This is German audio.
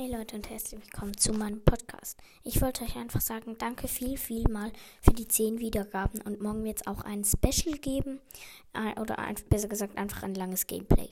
Hey Leute und herzlich willkommen zu meinem Podcast. Ich wollte euch einfach sagen, danke viel, viel mal für die 10 Wiedergaben und morgen wird es auch ein Special geben äh, oder ein, besser gesagt einfach ein langes Gameplay.